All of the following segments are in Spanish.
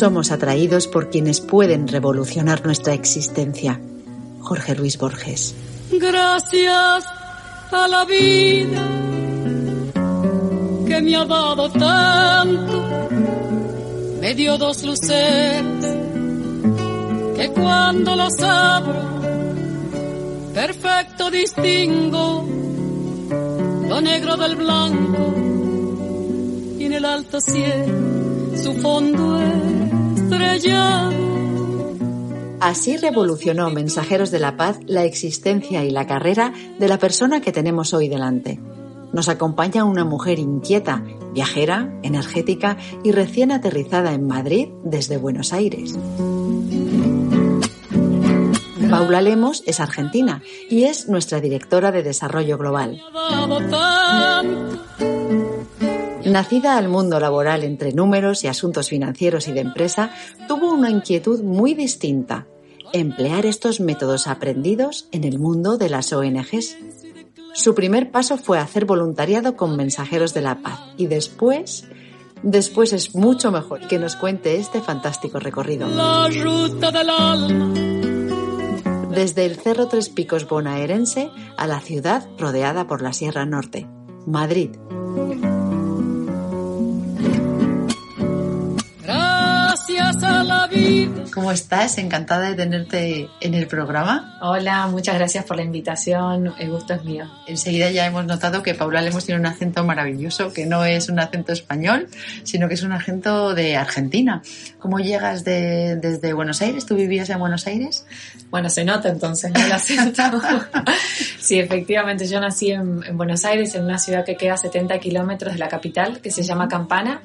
Somos atraídos por quienes pueden revolucionar nuestra existencia. Jorge Luis Borges. Gracias a la vida que me ha dado tanto, me dio dos luces que cuando los abro, perfecto distingo lo negro del blanco y en el alto cielo su fondo Así revolucionó Mensajeros de la Paz la existencia y la carrera de la persona que tenemos hoy delante. Nos acompaña una mujer inquieta, viajera, energética y recién aterrizada en Madrid desde Buenos Aires. Paula Lemos es argentina y es nuestra directora de Desarrollo Global. Nacida al mundo laboral entre números y asuntos financieros y de empresa, tuvo una inquietud muy distinta, emplear estos métodos aprendidos en el mundo de las ONGs. Su primer paso fue hacer voluntariado con Mensajeros de la Paz y después, después es mucho mejor que nos cuente este fantástico recorrido. Desde el Cerro Tres Picos bonaerense a la ciudad rodeada por la Sierra Norte, Madrid. so ¿Cómo estás? Encantada de tenerte en el programa. Hola, muchas gracias por la invitación. El gusto es mío. Enseguida ya hemos notado que Paula Lemos tiene un acento maravilloso, que no es un acento español, sino que es un acento de Argentina. ¿Cómo llegas desde Buenos Aires? ¿Tú vivías en Buenos Aires? Bueno, se nota entonces el acento. sí, efectivamente, yo nací en, en, Buenos Aires, en una ciudad que queda a 70 kilómetros de la capital, que se llama Campana,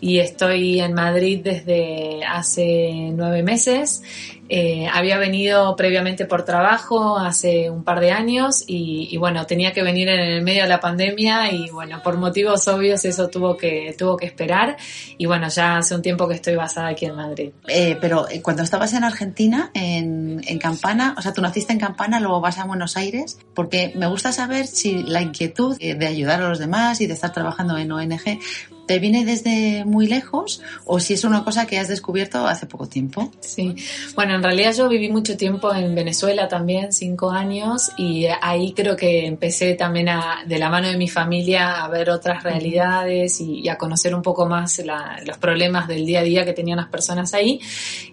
y estoy en Madrid desde hace nueve meses. Eh, había venido previamente por trabajo hace un par de años y, bueno, tenía que venir en el medio de la pandemia y bueno, por motivos obvios eso tuvo que, tuvo que esperar y bueno, ya hace un tiempo que estoy basada aquí en Madrid. Eh, pero eh, cuando estabas en Argentina, en, en Campana, o sea, tú naciste en Campana, luego vas a Buenos Aires, porque me gusta saber si la inquietud de ayudar a los demás y de estar trabajando en ONG ¿Te viene desde muy lejos o si es una cosa que has descubierto hace poco tiempo? Sí, bueno, en realidad yo viví mucho tiempo en Venezuela también, cinco años, y ahí creo que empecé también a, de la mano de mi familia a ver otras realidades y, y a conocer un poco más la, los problemas del día a día que tenían las personas ahí.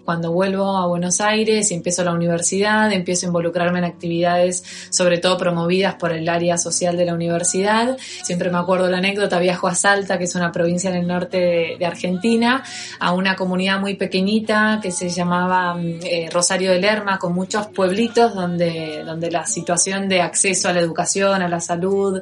Cuando vuelvo a Buenos Aires y empiezo la universidad, empiezo a involucrarme en actividades sobre todo promovidas por el área social de la universidad. Siempre me acuerdo la anécdota, viajo a Salta, que es una provincia en el norte de, Argentina, a una comunidad muy pequeñita que se llamaba eh, Rosario de Lerma, con muchos pueblitos donde, donde la situación de acceso a la educación, a la salud,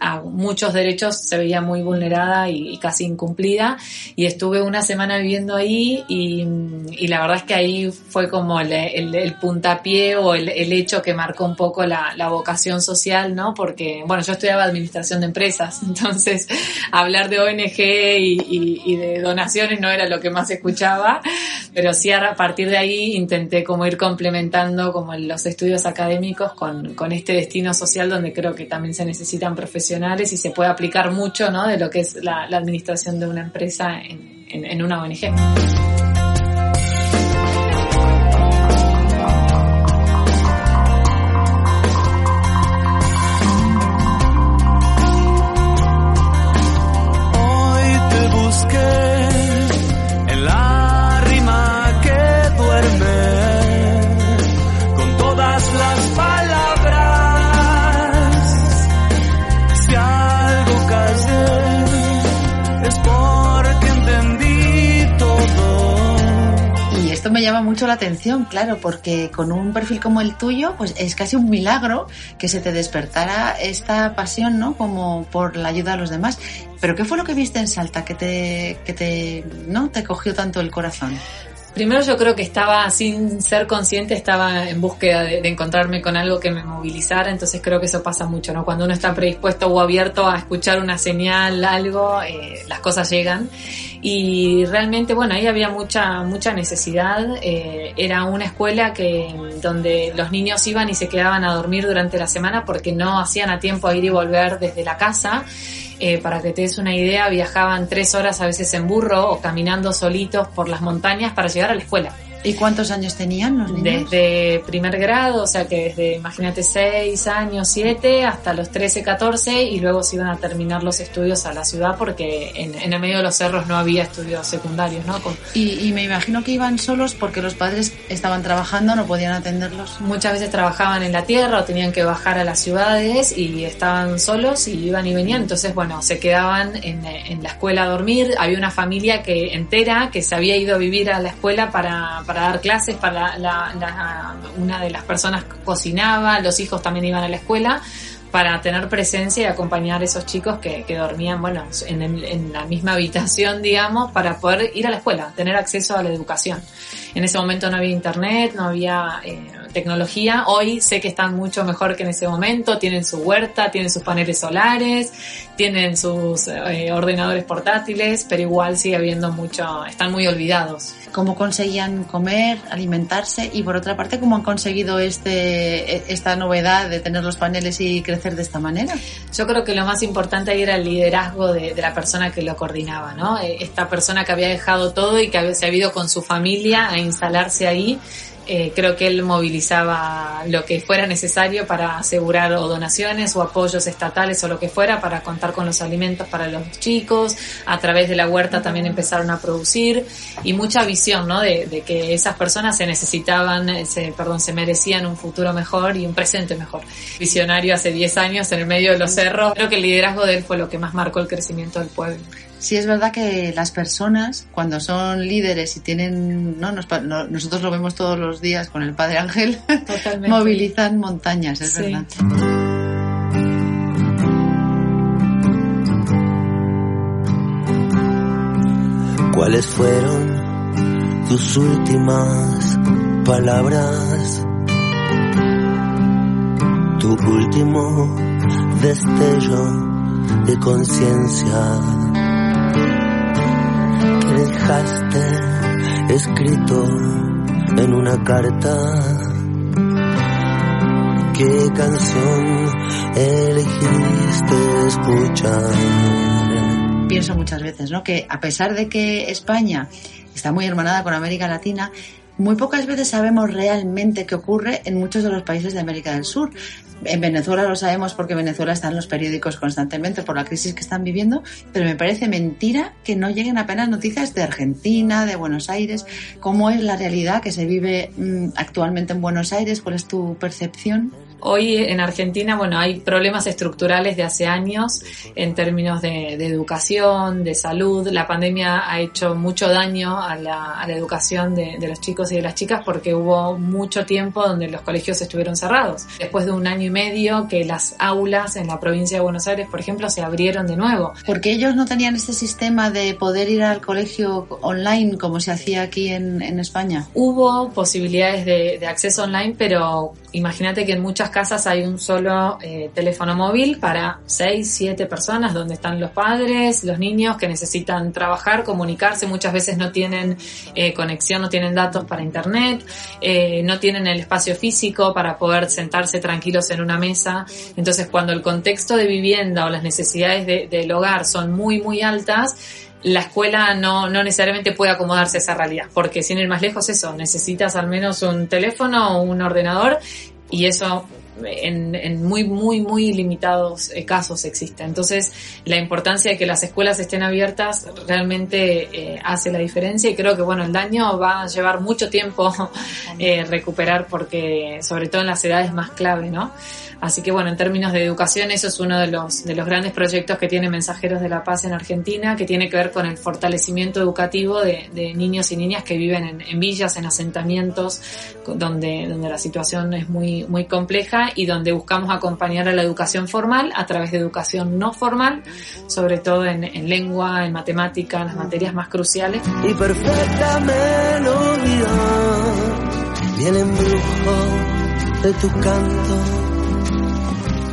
a muchos derechos se veía muy vulnerada y, y, casi incumplida y estuve una semana viviendo ahí y, y la verdad es que ahí fue como el, el, el puntapié o el, el, hecho que marcó un poco la, la, vocación social, ¿no? Porque, bueno, yo estudiaba administración de empresas, entonces hablar de ONG y, y de donaciones no era lo que más escuchaba, pero sí a partir de ahí intenté como ir complementando como los estudios académicos con, con este destino social donde creo que también se necesitan profesionales y se puede aplicar mucho ¿no? de lo que es la, administración de una empresa en, en, en una ONG. La atención, claro, porque con un perfil como el tuyo, pues es casi un milagro que se te despertara esta pasión, ¿no? Como por la ayuda a los demás. Pero ¿qué fue lo que viste en Salta que te, que te, ¿no? te cogió tanto el corazón? Primero yo creo que estaba, sin ser consciente, estaba en búsqueda de, encontrarme con algo que me movilizara, entonces creo que eso pasa mucho, ¿no? Cuando uno está predispuesto o abierto a escuchar una señal, algo, eh, las cosas llegan. Y realmente, bueno, ahí había mucha, mucha necesidad. Eh, era una escuela que, donde los niños iban y se quedaban a dormir durante la semana porque no hacían a tiempo a ir y volver desde la casa. Eh, para que te des una idea, viajaban tres horas a veces en burro o caminando solitos por las montañas para llegar a la escuela. ¿Y cuántos años tenían los niños? Desde primer grado, o sea que desde, imagínate, 6 años, 7, hasta los 13, 14, y luego se iban a terminar los estudios a la ciudad porque en, el medio de los cerros no había estudios secundarios, ¿no? Y, me imagino que iban solos porque los padres estaban trabajando, no podían atenderlos. Muchas veces trabajaban en la tierra o tenían que bajar a las ciudades y estaban solos y iban y venían, entonces, bueno, se quedaban en, en la escuela a dormir. Había una familia que entera que se había ido a vivir a la escuela para para dar clases, para la, una de las personas cocinaba, los hijos también iban a la escuela para tener presencia y acompañar a esos chicos que, que dormían, bueno, en, en, la misma habitación, digamos, para poder ir a la escuela, tener acceso a la educación. En ese momento no había internet, no había eh, tecnología. Hoy sé que están mucho mejor que en ese momento. Tienen su huerta, tienen sus paneles solares, tienen sus eh, ordenadores portátiles, pero igual sigue habiendo mucho, están muy olvidados. ¿Cómo conseguían comer, alimentarse? Y por otra parte, ¿cómo han conseguido este, esta novedad de tener los paneles y crecer de esta manera? Yo creo que lo más importante ahí era el liderazgo de, de la persona que lo coordinaba, ¿no? Eh, esta persona que había dejado todo y que se había ido con su familia a instalarse ahí eh, creo que él movilizaba lo que fuera necesario para asegurar o donaciones o apoyos estatales o lo que fuera para contar con los alimentos para los chicos. A través de la huerta también empezaron a producir y mucha visión, ¿no? De, que esas personas se necesitaban, se, perdón, se merecían un futuro mejor y un presente mejor. Visionario hace 10 años en el medio de los cerros. Creo que el liderazgo de él fue lo que más marcó el crecimiento del pueblo. Sí, es verdad que las personas, cuando son líderes y tienen, ¿no? nosotros lo vemos todos los días con el Padre Ángel, movilizan montañas, es verdad. ¿Cuáles fueron tus últimas palabras? Tu último destello de conciencia en una carta. ¿Qué canción elegiste escuchar? Pienso muchas veces, ¿no? Que a pesar de que España está muy hermanada con América Latina, muy pocas veces sabemos realmente qué ocurre en muchos de los países de América del Sur. En Venezuela lo sabemos porque Venezuela está en los periódicos constantemente por la crisis que están viviendo, pero me parece mentira que no lleguen apenas noticias de Argentina, de Buenos Aires. ¿Cómo es la realidad que se vive mm, actualmente en Buenos Aires? ¿Cuál es tu percepción? Hoy en Argentina, bueno, hay problemas estructurales de hace años en términos de, educación, de salud. La pandemia ha hecho mucho daño a la, educación de, los chicos y de las chicas porque hubo mucho tiempo donde los colegios estuvieron cerrados. Después de un año y medio que las aulas en la provincia de Buenos Aires, por ejemplo, se abrieron de nuevo. Porque ellos no tenían este sistema de poder ir al colegio online como se hacía aquí en, España. Hubo posibilidades de, de acceso online, pero imagínate que en muchas casas hay un solo eh, teléfono móvil para 6, 7 personas donde están los padres, los niños que necesitan trabajar, comunicarse, muchas veces no tienen eh, conexión, no tienen datos para internet, eh, no tienen el espacio físico para poder sentarse tranquilos en una mesa. Entonces cuando el contexto de vivienda o las necesidades del hogar son muy, muy altas, la escuela no, no necesariamente puede acomodarse a esa realidad, porque sin ir más lejos eso, necesitas al menos un teléfono o un ordenador y eso en, en, muy, muy, muy limitados eh, casos existe. Entonces, la importancia de que las escuelas estén abiertas realmente eh, hace la diferencia y creo que, bueno, el daño va a llevar mucho tiempo eh, recuperar porque, sobre todo en las edades más clave, ¿no? Así que bueno, en términos de educación, eso es uno de los, de los grandes proyectos que tiene Mensajeros de la Paz en Argentina, que tiene que ver con el fortalecimiento educativo de, niños y niñas que viven en, en, villas, en asentamientos, donde, donde la situación es muy, muy compleja y donde buscamos acompañar a la educación formal a través de educación no formal, sobre todo en, en lengua, en matemática, en las materias más cruciales. Y perfecta melodía.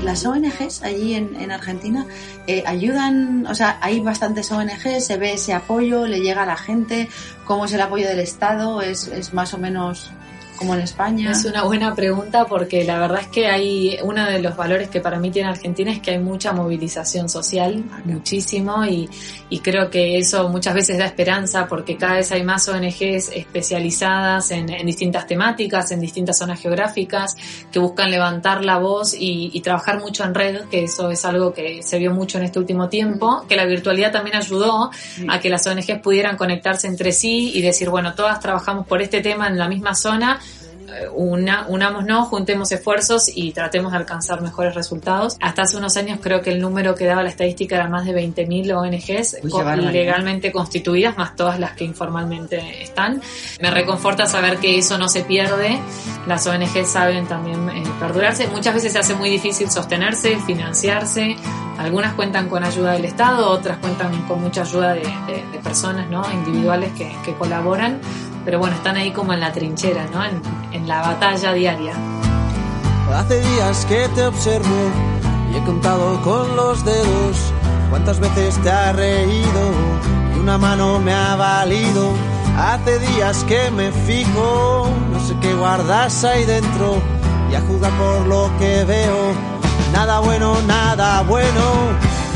Las ONGs allí en, en Argentina eh, ayudan, o sea, hay bastantes ONGs, se ve ese apoyo, le llega a la gente, cómo es el apoyo del Estado, es, es más o menos como en España. Es una buena pregunta porque la verdad es que hay uno de los valores que para mí tiene Argentina es que hay mucha movilización social, muchísimo, y, y creo que eso muchas veces da esperanza porque cada vez hay más ONGs especializadas en, en distintas temáticas, en distintas zonas geográficas, que buscan levantar la voz y, y trabajar mucho en red, que eso es algo que se vio mucho en este último tiempo, que la virtualidad también ayudó a que las ONGs pudieran conectarse entre sí y decir, bueno, todas trabajamos por este tema en la misma zona, una, unámonos, juntemos esfuerzos y tratemos de alcanzar mejores resultados. Hasta hace unos años creo que el número que daba la estadística era más de 20.000 ONGs Uy, barbaridad. legalmente constituidas, más todas las que informalmente están. Me reconforta saber que eso no se pierde. Las ONGs saben también eh, perdurarse. Muchas veces se hace muy difícil sostenerse, financiarse. Algunas cuentan con ayuda del Estado, otras cuentan con mucha ayuda de, de- de personas ¿no? individuales que, que colaboran. Pero bueno, están ahí como en la trinchera, ¿no? en, la batalla diaria. Hace días que te observo y he contado con los dedos cuántas veces te has reído y una mano me ha valido. Hace días que me fijo, no sé qué guardas ahí dentro y a juzgar por lo que veo, nada bueno, nada bueno.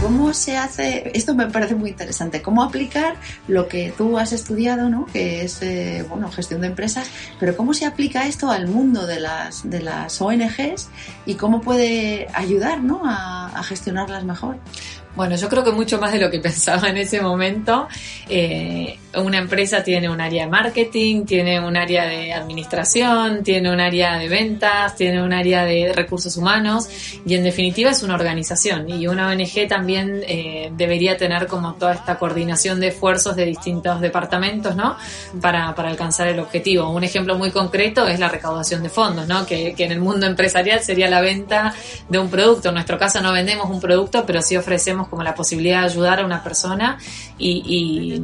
¿Cómo se hace? Esto me parece muy interesante. ¿Cómo aplicar lo que tú has estudiado, ¿no? Que es, eh, bueno, gestión de empresas, pero cómo se aplica esto al mundo de las, de las ONGs y cómo puede ayudar, ¿no? A, a gestionarlas mejor. Bueno, yo creo que mucho más de lo que pensaba en ese momento. Eh, una empresa tiene un área de marketing, tiene un área de administración, tiene un área de ventas, tiene un área de recursos humanos y en definitiva es una organización y una ONG también eh, debería tener como toda esta coordinación de esfuerzos de distintos departamentos, ¿no? Para, para alcanzar el objetivo. Un ejemplo muy concreto es la recaudación de fondos, ¿no? Que, que en el mundo empresarial sería la venta de un producto. En nuestro caso no vendemos un producto, pero sí ofrecemos como la posibilidad de ayudar a una persona y,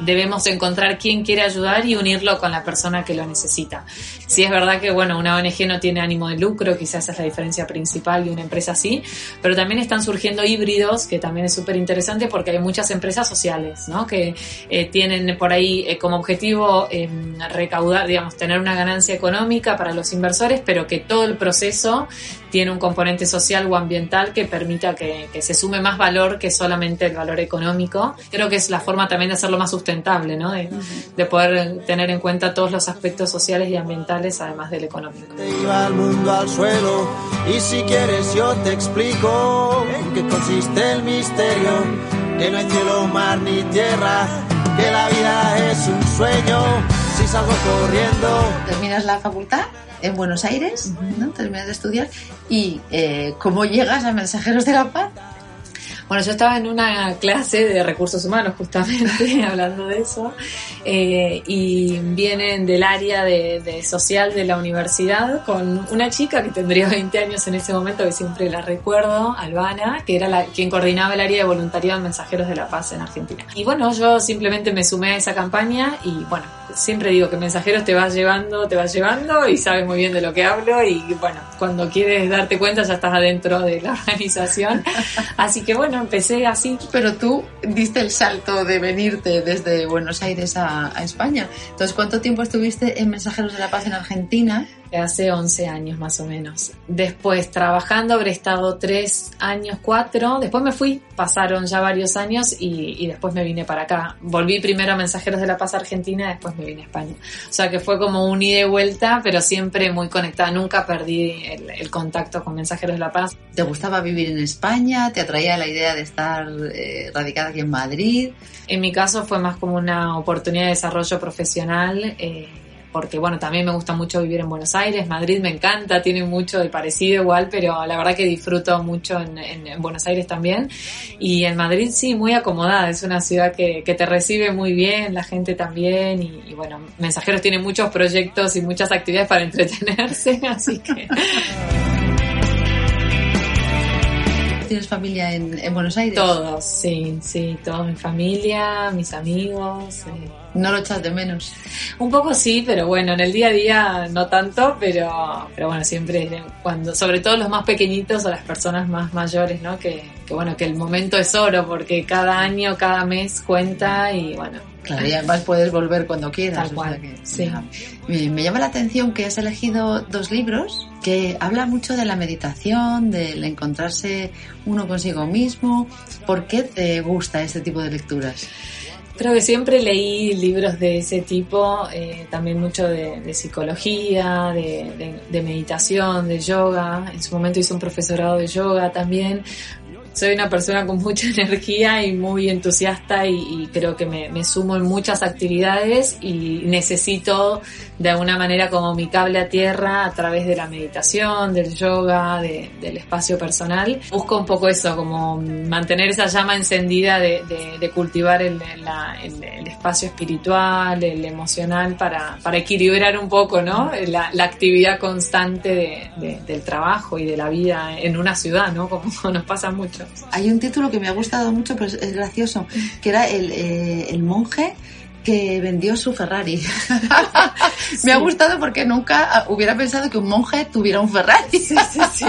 debemos encontrar quién quiere ayudar y unirlo con la persona que lo necesita. Sí es verdad que bueno, una ONG no tiene ánimo de lucro, quizás esa es la diferencia principal de una empresa así, pero también están surgiendo híbridos, que también es súper interesante porque hay muchas empresas sociales, ¿no? Que eh, tienen por ahí eh, como objetivo eh, recaudar, digamos, tener una ganancia económica para los inversores, pero que todo el proceso tiene un componente social o ambiental que permita que se sume más valor que solamente el valor económico. Creo que es la forma también de hacerlo más sustentable, ¿no? De, de poder tener en cuenta todos los aspectos sociales y ambientales además del económico. Te iba el mundo al suelo y si quieres yo te explico en qué consiste el misterio, que no hay cielo, mar ni tierra, que la vida es un sueño, si salgo corriendo Terminas la facultad en Buenos Aires, ¿no? Terminas de estudiar y eh, ¿cómo llegas a Mensajeros de la Paz? Bueno, yo estaba en una clase de recursos humanos justamente, hablando de eso, eh, y vienen del área de, de social de la universidad con una chica que tendría 20 años en ese momento, que siempre la recuerdo, Albana, que era la, quien coordinaba el área de voluntariado en Mensajeros de la Paz en Argentina. Y bueno, yo simplemente me sumé a esa campaña y bueno, siempre digo que Mensajeros te vas llevando, te vas llevando y sabes muy bien de lo que hablo y bueno, cuando quieres darte cuenta ya estás adentro de la organización. Así que bueno, empecé así. Pero tú diste el salto de venirte desde Buenos Aires a, España. Entonces, ¿cuánto tiempo estuviste en Mensajeros de la Paz en Argentina? Hace 11 años más o menos. Después trabajando habré estado 3 años, 4, después me fui, pasaron ya varios años y, y, después me vine para acá. Volví primero a Mensajeros de la Paz Argentina, después me vine a España. O sea que fue como un ida y vuelta, pero siempre muy conectada, nunca perdí el, el contacto con Mensajeros de la Paz. ¿Te gustaba vivir en España? ¿Te atraía la idea de estar eh, radicada aquí en Madrid? En mi caso fue más como una oportunidad de desarrollo profesional. Eh, porque bueno, también me gusta mucho vivir en Buenos Aires, Madrid me encanta, tiene mucho de parecido igual, pero la verdad que disfruto mucho en, en, en Buenos Aires también. Y en Madrid sí, muy acomodada, es una ciudad que, que te recibe muy bien, la gente también, y, y, bueno, Mensajeros tiene muchos proyectos y muchas actividades para entretenerse, así que... tienes familia en, en Buenos Aires? Todos, sí, sí, toda mi familia, mis amigos. eh. No lo echas de menos. Un poco sí, pero bueno, en el día a día no tanto, pero, pero bueno, siempre cuando, sobre todo los más pequeñitos o las personas más mayores, ¿no? Que, que bueno, que el momento es oro porque cada año, cada mes cuenta y bueno, Claro, y además puedes volver cuando quieras. Tal o sea cual, que- sí. Me, me llama la atención que has elegido dos libros que hablan mucho de la meditación, del encontrarse uno consigo mismo. ¿Por qué te gusta este tipo de lecturas? Creo que siempre leí libros de ese tipo, eh, también mucho de, psicología, de, meditación, de yoga. En su momento hice un profesorado de yoga también. Soy una persona con mucha energía y muy entusiasta y, creo que me sumo en muchas actividades y necesito de alguna manera como mi cable a tierra a través de la meditación, del yoga, de- del espacio personal. Busco un poco eso, como mantener esa llama encendida de, de- de cultivar el, la- el- el espacio espiritual, el emocional para, para equilibrar un poco, ¿no? La, la actividad constante de- de- del trabajo y de la vida en una ciudad, ¿no? Como nos pasa mucho. Hay un título que me ha gustado mucho, pero es gracioso, que era el, eh, el monje que vendió su Ferrari. Me ha gustado porque nunca hubiera pensado que un monje tuviera un Ferrari. Sí, sí, sí.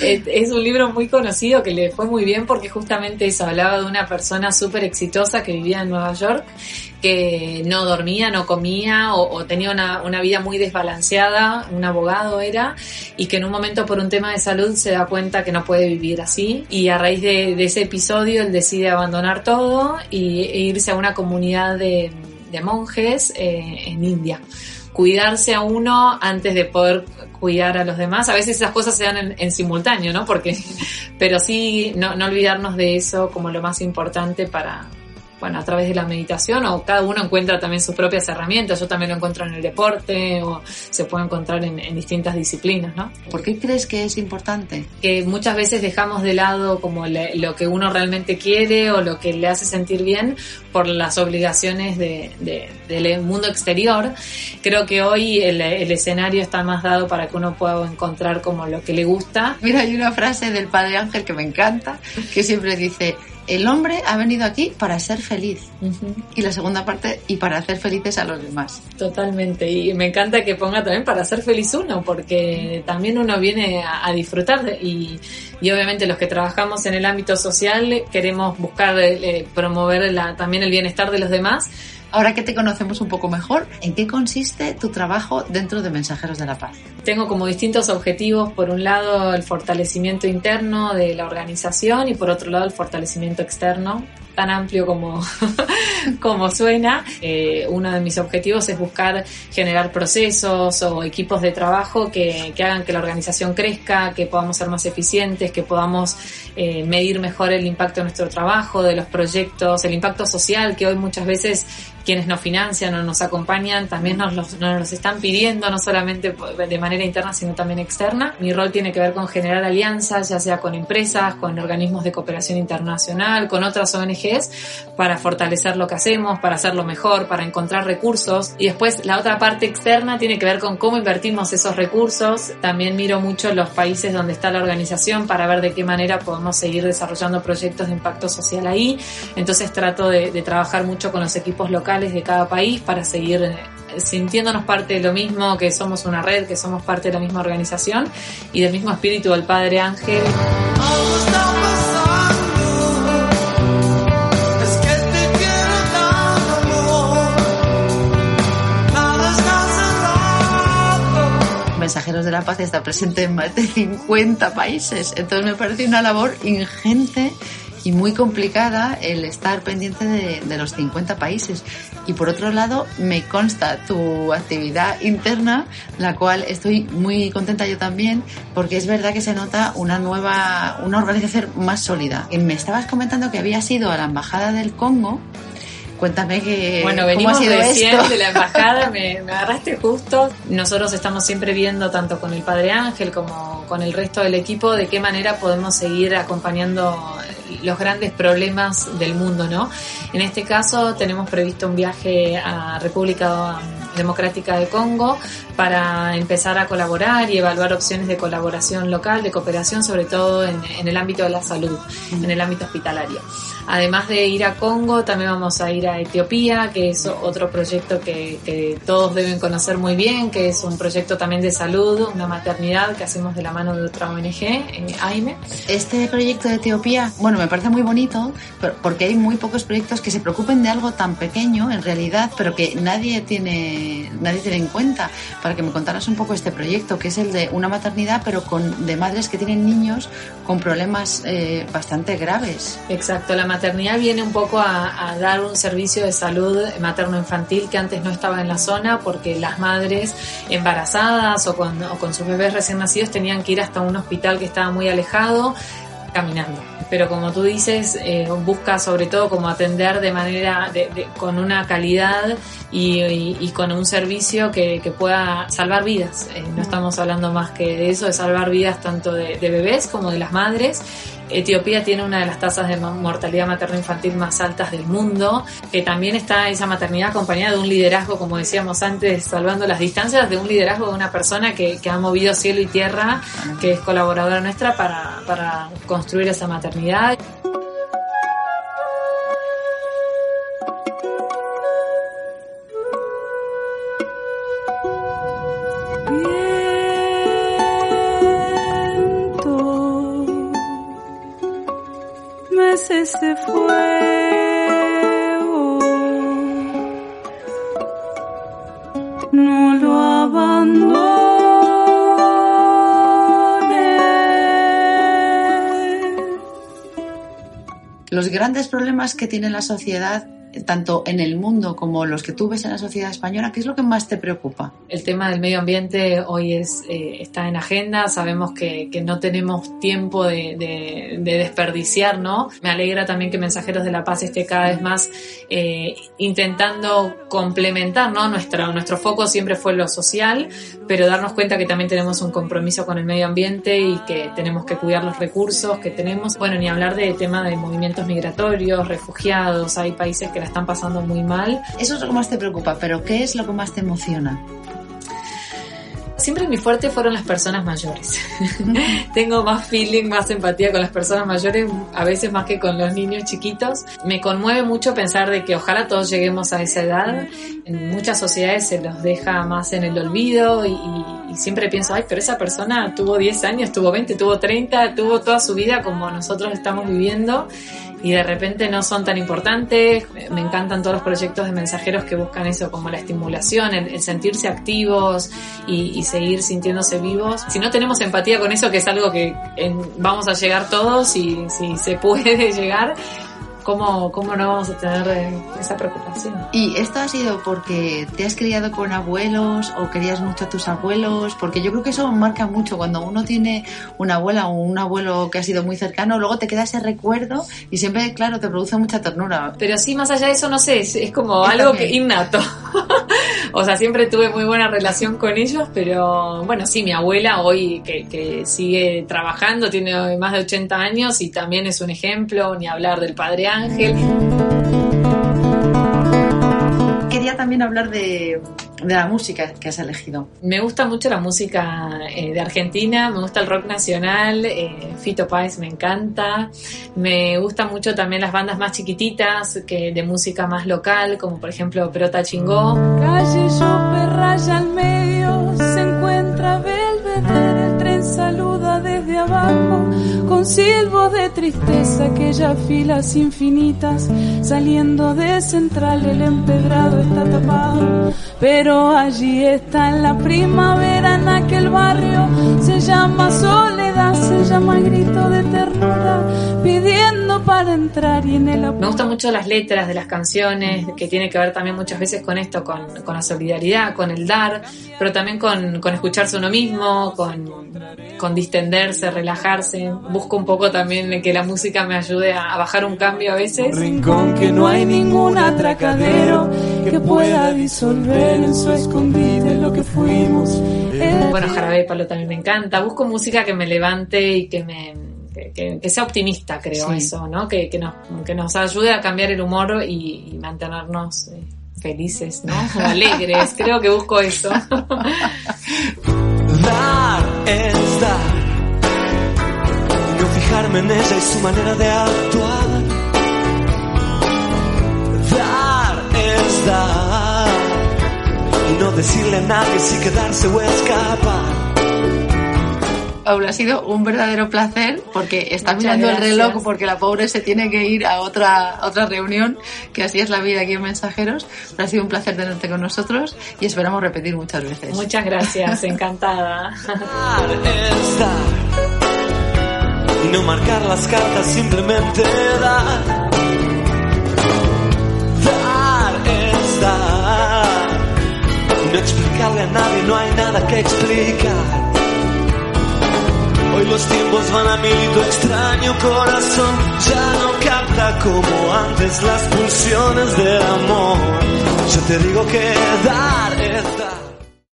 Es es un libro muy conocido que le fue muy bien porque justamente eso hablaba de una persona súper exitosa que vivía en Nueva York, que no dormía, no comía o, o tenía una, una vida muy desbalanceada, un abogado era, y que en un momento por un tema de salud se da cuenta que no puede vivir así. Y a raíz de, de ese episodio él decide abandonar todo y, e irse a una comunidad de, monjes eh, en India cuidarse a uno antes de poder cuidar a los demás. A veces esas cosas se dan en, simultáneo, ¿no? Porque, pero sí, no olvidarnos de eso como lo más importante para, bueno, a través de la meditación o cada uno encuentra también sus propias herramientas. Yo también lo encuentro en el deporte o se puede encontrar en, en distintas disciplinas, ¿no? ¿Por qué crees que es importante? que muchas veces dejamos de lado como le- lo que uno realmente quiere o lo que le hace sentir bien por las obligaciones de- de- del mundo exterior. Creo que hoy el, el escenario está más dado para que uno pueda encontrar como lo que le gusta. Mira, hay una frase del Padre Ángel que me encanta, que siempre dice, el hombre ha venido aquí para ser feliz. Y la segunda parte, y para hacer felices a los demás. Totalmente, y me encanta que ponga también para ser feliz uno, porque también uno viene a, a disfrutar de- y, y obviamente los que trabajamos en el ámbito social queremos buscar eh, promover la- también el bienestar de los demás, Ahora que te conocemos un poco mejor, ¿en qué consiste tu trabajo dentro de Mensajeros de la Paz? Tengo como distintos objetivos, por un lado el fortalecimiento interno de la organización y por otro lado el fortalecimiento externo, tan amplio como, como suena. Eh, uno de mis objetivos es buscar generar procesos o equipos de trabajo que, que hagan que la organización crezca, que podamos ser más eficientes, que podamos eh, medir mejor el impacto de nuestro trabajo, de los proyectos, el impacto social que hoy muchas veces quienes nos financian o nos acompañan también nos los, nos los están pidiendo, no solamente de manera interna, sino también externa. Mi rol tiene que ver con generar alianzas, ya sea con empresas, con organismos de cooperación internacional, con otras ONGs, para fortalecer lo que hacemos, para hacerlo mejor, para encontrar recursos. Y después la otra parte externa tiene que ver con cómo invertimos esos recursos. También miro mucho los países donde está la organización para ver de qué manera podemos seguir desarrollando proyectos de impacto social ahí. Entonces trato de, de trabajar mucho con los equipos locales de cada país para seguir eh, sintiéndonos parte de lo mismo, que somos una red, que somos parte de la misma organización y del mismo espíritu del Padre Ángel. Mensajeros de la Paz está presente en más de 50 países. Entonces me parece una labor ingente y muy complicada el estar pendiente de, de los 50 países. Y por otro lado, me consta tu actividad interna, la cual estoy muy contenta yo también, porque es verdad que se nota una nueva, una organización más sólida. Y me estabas comentando que habías ido a la Embajada del Congo. Cuéntame que, Bueno, cómo ha venimos sido recién esto. de la embajada, me, me agarraste justo. Nosotros estamos siempre viendo, tanto con el Padre Ángel como con el resto del equipo, de qué manera podemos seguir acompañando los grandes problemas del mundo, ¿no? En este caso tenemos previsto un viaje a República Democrática de Congo para empezar a colaborar y evaluar opciones de colaboración local, de cooperación, sobre todo en, en el ámbito de la salud, en el ámbito hospitalario. Además de ir a Congo, también vamos a ir a Etiopía, que es otro proyecto que, que todos deben conocer muy bien, que es un proyecto también de salud, una maternidad que hacemos de la mano de otra ONG, eh, AIME. Este proyecto de Etiopía, bueno, me parece muy bonito pero- porque hay muy pocos proyectos que se preocupen de algo tan pequeño en realidad, pero que nadie tiene, nadie tiene en cuenta. Para que me contaras un poco este proyecto, que es el de una maternidad, pero con, de madres que tienen niños con problemas eh, bastante graves. Exacto, la maternidad viene un poco a, a dar un servicio de salud materno-infantil que antes no estaba en la zona porque las madres embarazadas o con, o con sus bebés recién nacidos tenían que ir hasta un hospital que estaba muy alejado caminando. Pero como tú dices, eh, busca sobre todo como atender de manera, de- de- con una calidad y, y- y con un servicio que, que pueda salvar vidas. Eh, no estamos hablando más que de eso, de salvar vidas tanto de, de bebés como de las madres. Etiopía tiene una de las tasas de mo- mortalidad materno-infantil más altas del mundo, que también está esa maternidad acompañada de un liderazgo, como decíamos antes, salvando las distancias, de un liderazgo de una persona que, que ha movido cielo y tierra, que es colaboradora nuestra para, para construir esa maternidad. Los grandes problemas que tiene la sociedad, tanto en el mundo como los que tú ves en la sociedad española, ¿qué es lo que más te preocupa? El tema del medio ambiente hoy es, eh, está en agenda, sabemos que, que no tenemos tiempo de, de- de desperdiciar, ¿no? Me alegra también que Mensajeros de la Paz esté cada vez más eh, intentando complementar, ¿no? Nuestra, nuestro foco siempre fue lo social, pero darnos cuenta que también tenemos un compromiso con el medio ambiente y que tenemos que cuidar los recursos que tenemos. Bueno, ni hablar del tema de movimientos migratorios, refugiados, hay países que la están pasando muy mal. Eso es lo que más te preocupa, pero ¿qué es lo que más te emociona? Siempre mi fuerte fueron las personas mayores. Tengo más feeling, más empatía con las personas mayores, a veces más que con los niños chiquitos. Me conmueve mucho pensar de que ojalá todos lleguemos a esa edad. En muchas sociedades se los deja más en el olvido y, y- y siempre pienso, ay, pero esa persona tuvo 10 años, tuvo 20, tuvo 30, tuvo toda su vida como nosotros estamos viviendo y de repente no son tan importantes. Me encantan todos los proyectos de mensajeros que buscan eso, como la estimulación, el, el sentirse activos y, y seguir sintiéndose vivos. Si no tenemos empatía con eso, que es algo que vamos a llegar todos y si se puede llegar, ¿cómo, cómo no vamos a tener eh, esa preocupación? ¿Y esto ha sido porque te has criado con abuelos o querías mucho a tus abuelos? Porque yo creo que eso marca mucho cuando uno tiene una abuela o un abuelo que ha sido muy cercano, luego te queda ese recuerdo y siempre, claro, te produce mucha ternura. Pero sí, más allá de eso, no sé, es, es como Yo algo que innato. o sea, siempre tuve muy buena relación con ellos, pero bueno, sí, mi abuela hoy que, que sigue trabajando, tiene más de 80 años y también es un ejemplo, ni hablar del padre Ángel. Quería también hablar de, de la música que has elegido. Me gusta mucho la música eh, de Argentina, me gusta el rock nacional, eh, Fito Páez me encanta, me gustan mucho también las bandas más chiquititas que de música más local, como por ejemplo Perota Chingó. Calle raya al medio, se encuentra Belvedere, abajo, con silbos de tristeza, aquellas filas infinitas, saliendo de central, el empedrado está tapado, pero allí está en la primavera, en aquel barrio, se llama soledad, se llama grito de ternura, pidiendo para entrar y en el Me gustan mucho las letras de las canciones, que tiene que ver también muchas veces con esto, con, con la solidaridad, con el dar, pero también con, con escucharse uno mismo, con, con distenderse, relajarse. Busco un poco también que la música me ayude a, a bajar un cambio a veces. rincón que no hay ningún atracadero que pueda disolver en su escondite lo que fuimos. Bueno, Jarabe Palo también me encanta. Busco música que me levante y que me que, que- sea optimista, creo Sí. eso, ¿no? Que, que nos, que nos ayude a cambiar el humor y, y mantenernos eh, felices, ¿no? O alegres, creo que busco eso. Dar es dar. No fijarme en ella y su manera de actuar. Dar es dar. Y no decirle a nadie si quedarse o escapar. Paula, ha sido un verdadero placer porque está Muchas mirando el gracias. reloj porque la pobre se tiene que ir a otra, a otra reunión, que así es la vida aquí en Mensajeros. Pero ha sido un placer tenerte con nosotros y esperamos repetir muchas veces. Muchas gracias, encantada. Y no marcar las cartas, simplemente dar. Dar es dar. No explicarle a nadie, no hay nada que explicar. Hoy los tiempos van a mil y tu extraño corazón ya no capta como antes las pulsiones del amor. Yo te digo que dar es.